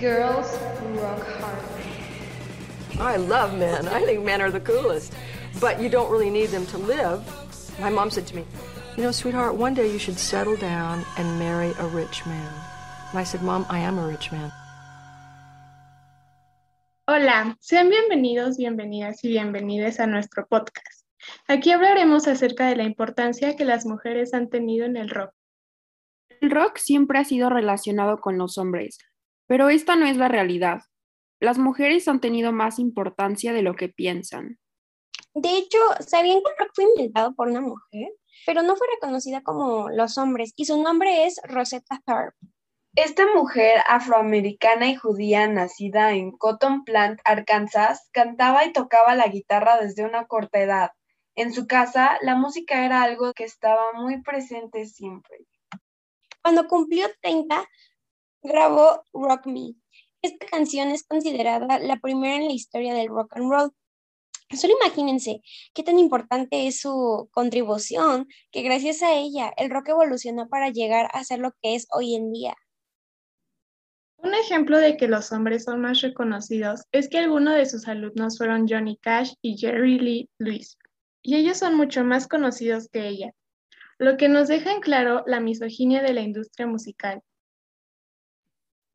Girls rock hard. I love men. I think men are the coolest. But you don't really need them to live. My mom said to me, You know, sweetheart, one day you should settle down and marry a rich man. And I said, Mom, I am a rich man. Hola, sean bienvenidos, bienvenidas y bienvenidas a nuestro podcast. Aquí hablaremos acerca de la importancia que las mujeres han tenido en el rock. El rock siempre ha sido relacionado con los hombres, pero esta no es la realidad. Las mujeres han tenido más importancia de lo que piensan. De hecho, ¿sabían que el rock fue inventado por una mujer? Pero no fue reconocida como los hombres y su nombre es Rosetta Tharpe. Esta mujer afroamericana y judía nacida en Cotton Plant, Arkansas, cantaba y tocaba la guitarra desde una corta edad. En su casa, la música era algo que estaba muy presente siempre. Cuando cumplió 30, grabó Rock Me. Esta canción es considerada la primera en la historia del rock and roll. Solo imagínense qué tan importante es su contribución, que gracias a ella el rock evolucionó para llegar a ser lo que es hoy en día. Un ejemplo de que los hombres son más reconocidos es que algunos de sus alumnos fueron Johnny Cash y Jerry Lee Lewis, y ellos son mucho más conocidos que ella, lo que nos deja en claro la misoginia de la industria musical.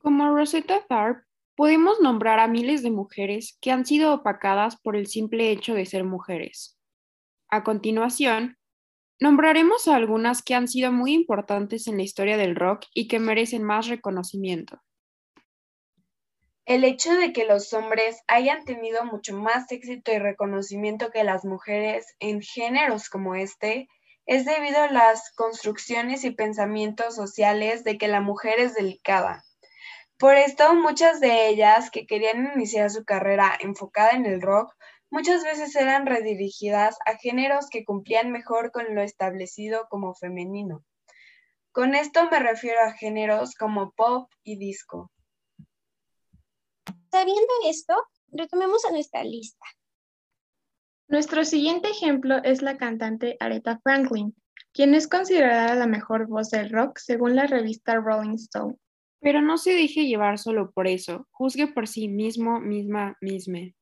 Como Rosetta Tharpe, podemos nombrar a miles de mujeres que han sido opacadas por el simple hecho de ser mujeres. A continuación, nombraremos a algunas que han sido muy importantes en la historia del rock y que merecen más reconocimiento. El hecho de que los hombres hayan tenido mucho más éxito y reconocimiento que las mujeres en géneros como este es debido a las construcciones y pensamientos sociales de que la mujer es delicada. Por esto, muchas de ellas que querían iniciar su carrera enfocada en el rock, muchas veces eran redirigidas a géneros que cumplían mejor con lo establecido como femenino. Con esto me refiero a géneros como pop y disco. Sabiendo esto, retomemos a nuestra lista. Nuestro siguiente ejemplo es la cantante Aretha Franklin, quien es considerada la mejor voz del rock según la revista Rolling Stone. Pero no se deje llevar solo por eso. Juzgue por sí mismo, misma, misme.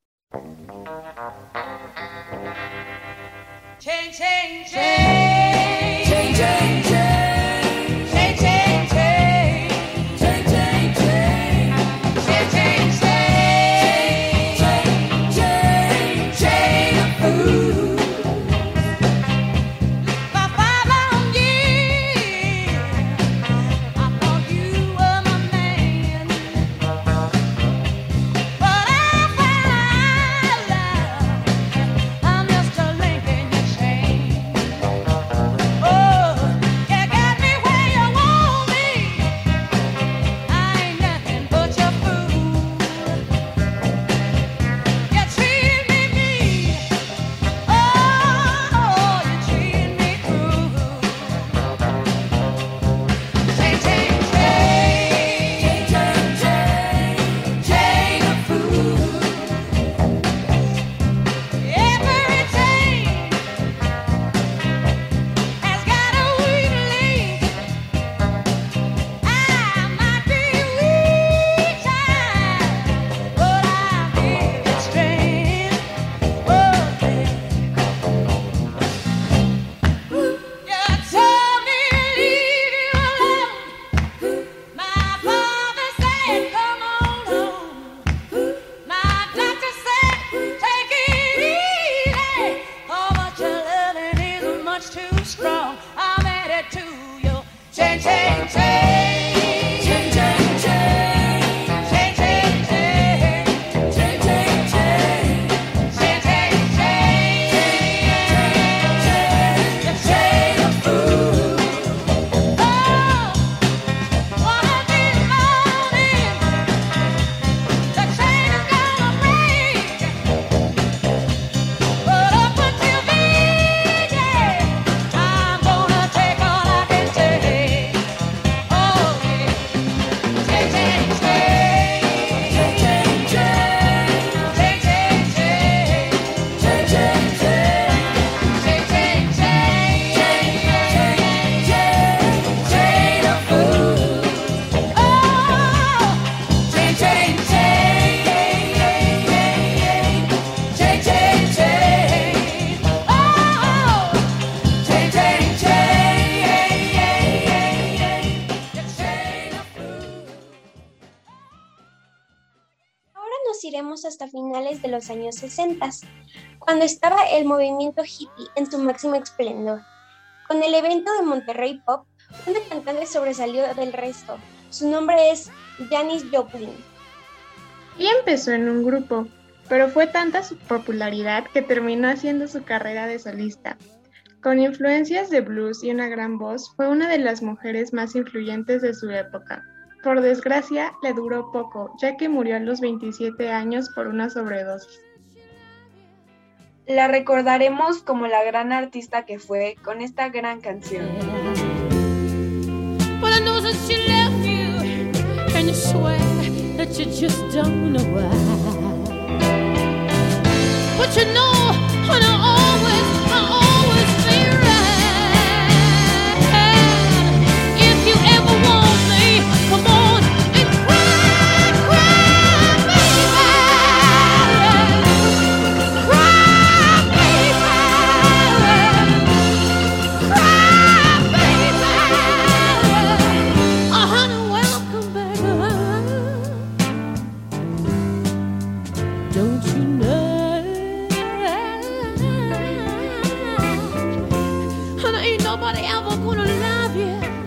song. I'm headed to you. Change, change, change. Hasta finales de los años 60, cuando estaba el movimiento hippie en su máximo esplendor. Con el evento de Monterrey Pop, una cantante sobresalió del resto. Su nombre es Janis Joplin. Y empezó en un grupo, pero fue tanta su popularidad que terminó haciendo su carrera de solista. Con influencias de blues y una gran voz, fue una de las mujeres más influyentes de su época. Por desgracia, le duró poco, ya que murió a los 27 años por una sobredosis. La recordaremos como la gran artista que fue con esta gran canción. Know ever gonna love you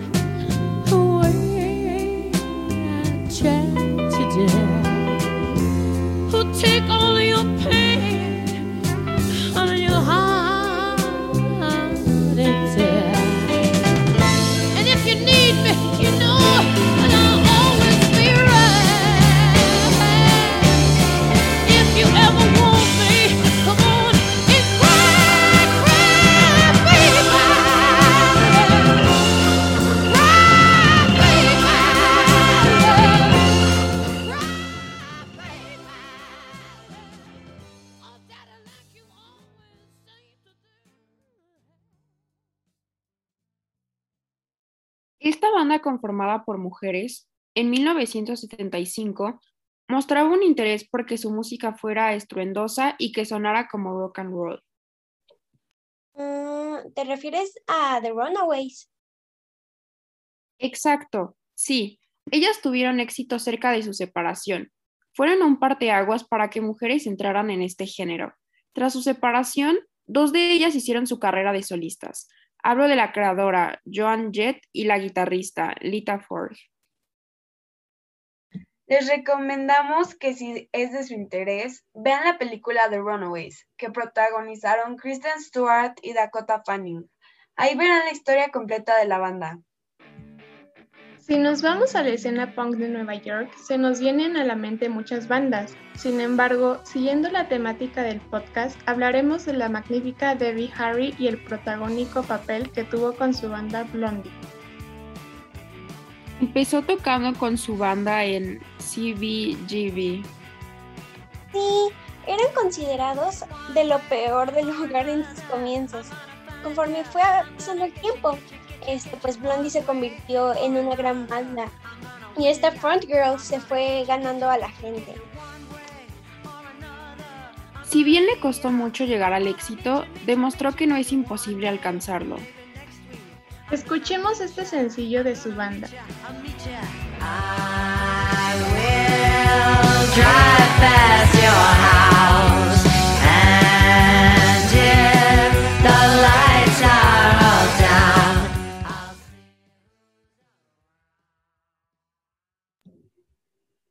Esta banda conformada por mujeres, en 1975, mostraba un interés por que su música fuera estruendosa y que sonara como rock and roll. Mm, ¿Te refieres a The Runaways? Exacto, sí. Ellas tuvieron éxito cerca de su separación. Fueron un parteaguas para que mujeres entraran en este género. Tras su separación, dos de ellas hicieron su carrera de solistas. Hablo de la creadora Joan Jett y la guitarrista Lita Ford. Les recomendamos que si es de su interés, vean la película The Runaways, que protagonizaron Kristen Stewart y Dakota Fanning. Ahí verán la historia completa de la banda. Si nos vamos a la escena punk de Nueva York, se nos vienen a la mente muchas bandas. Sin embargo, siguiendo la temática del podcast, hablaremos de la magnífica Debbie Harry y el protagónico papel que tuvo con su banda Blondie. Empezó tocando con su banda en CBGB. Sí, eran considerados de lo peor del lugar en sus comienzos. Conforme fue pasando el tiempo, este, pues Blondie se convirtió en una gran banda y esta front girl se fue ganando a la gente. Si bien le costó mucho llegar al éxito, demostró que no es imposible alcanzarlo. Escuchemos este sencillo de su banda. I will drive past your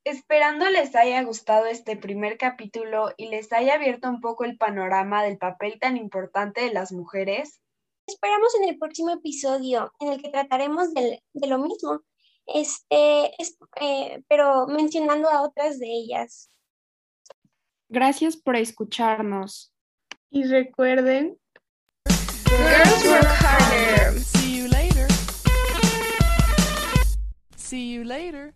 Esperando les haya gustado este primer capítulo y les haya abierto un poco el panorama del papel tan importante de las mujeres, Esperamos en el próximo episodio en el que trataremos del- de, lo mismo, este, es- eh, pero mencionando a otras de ellas. Gracias por escucharnos. Y recuerden, Girls work harder. See you later. See you later.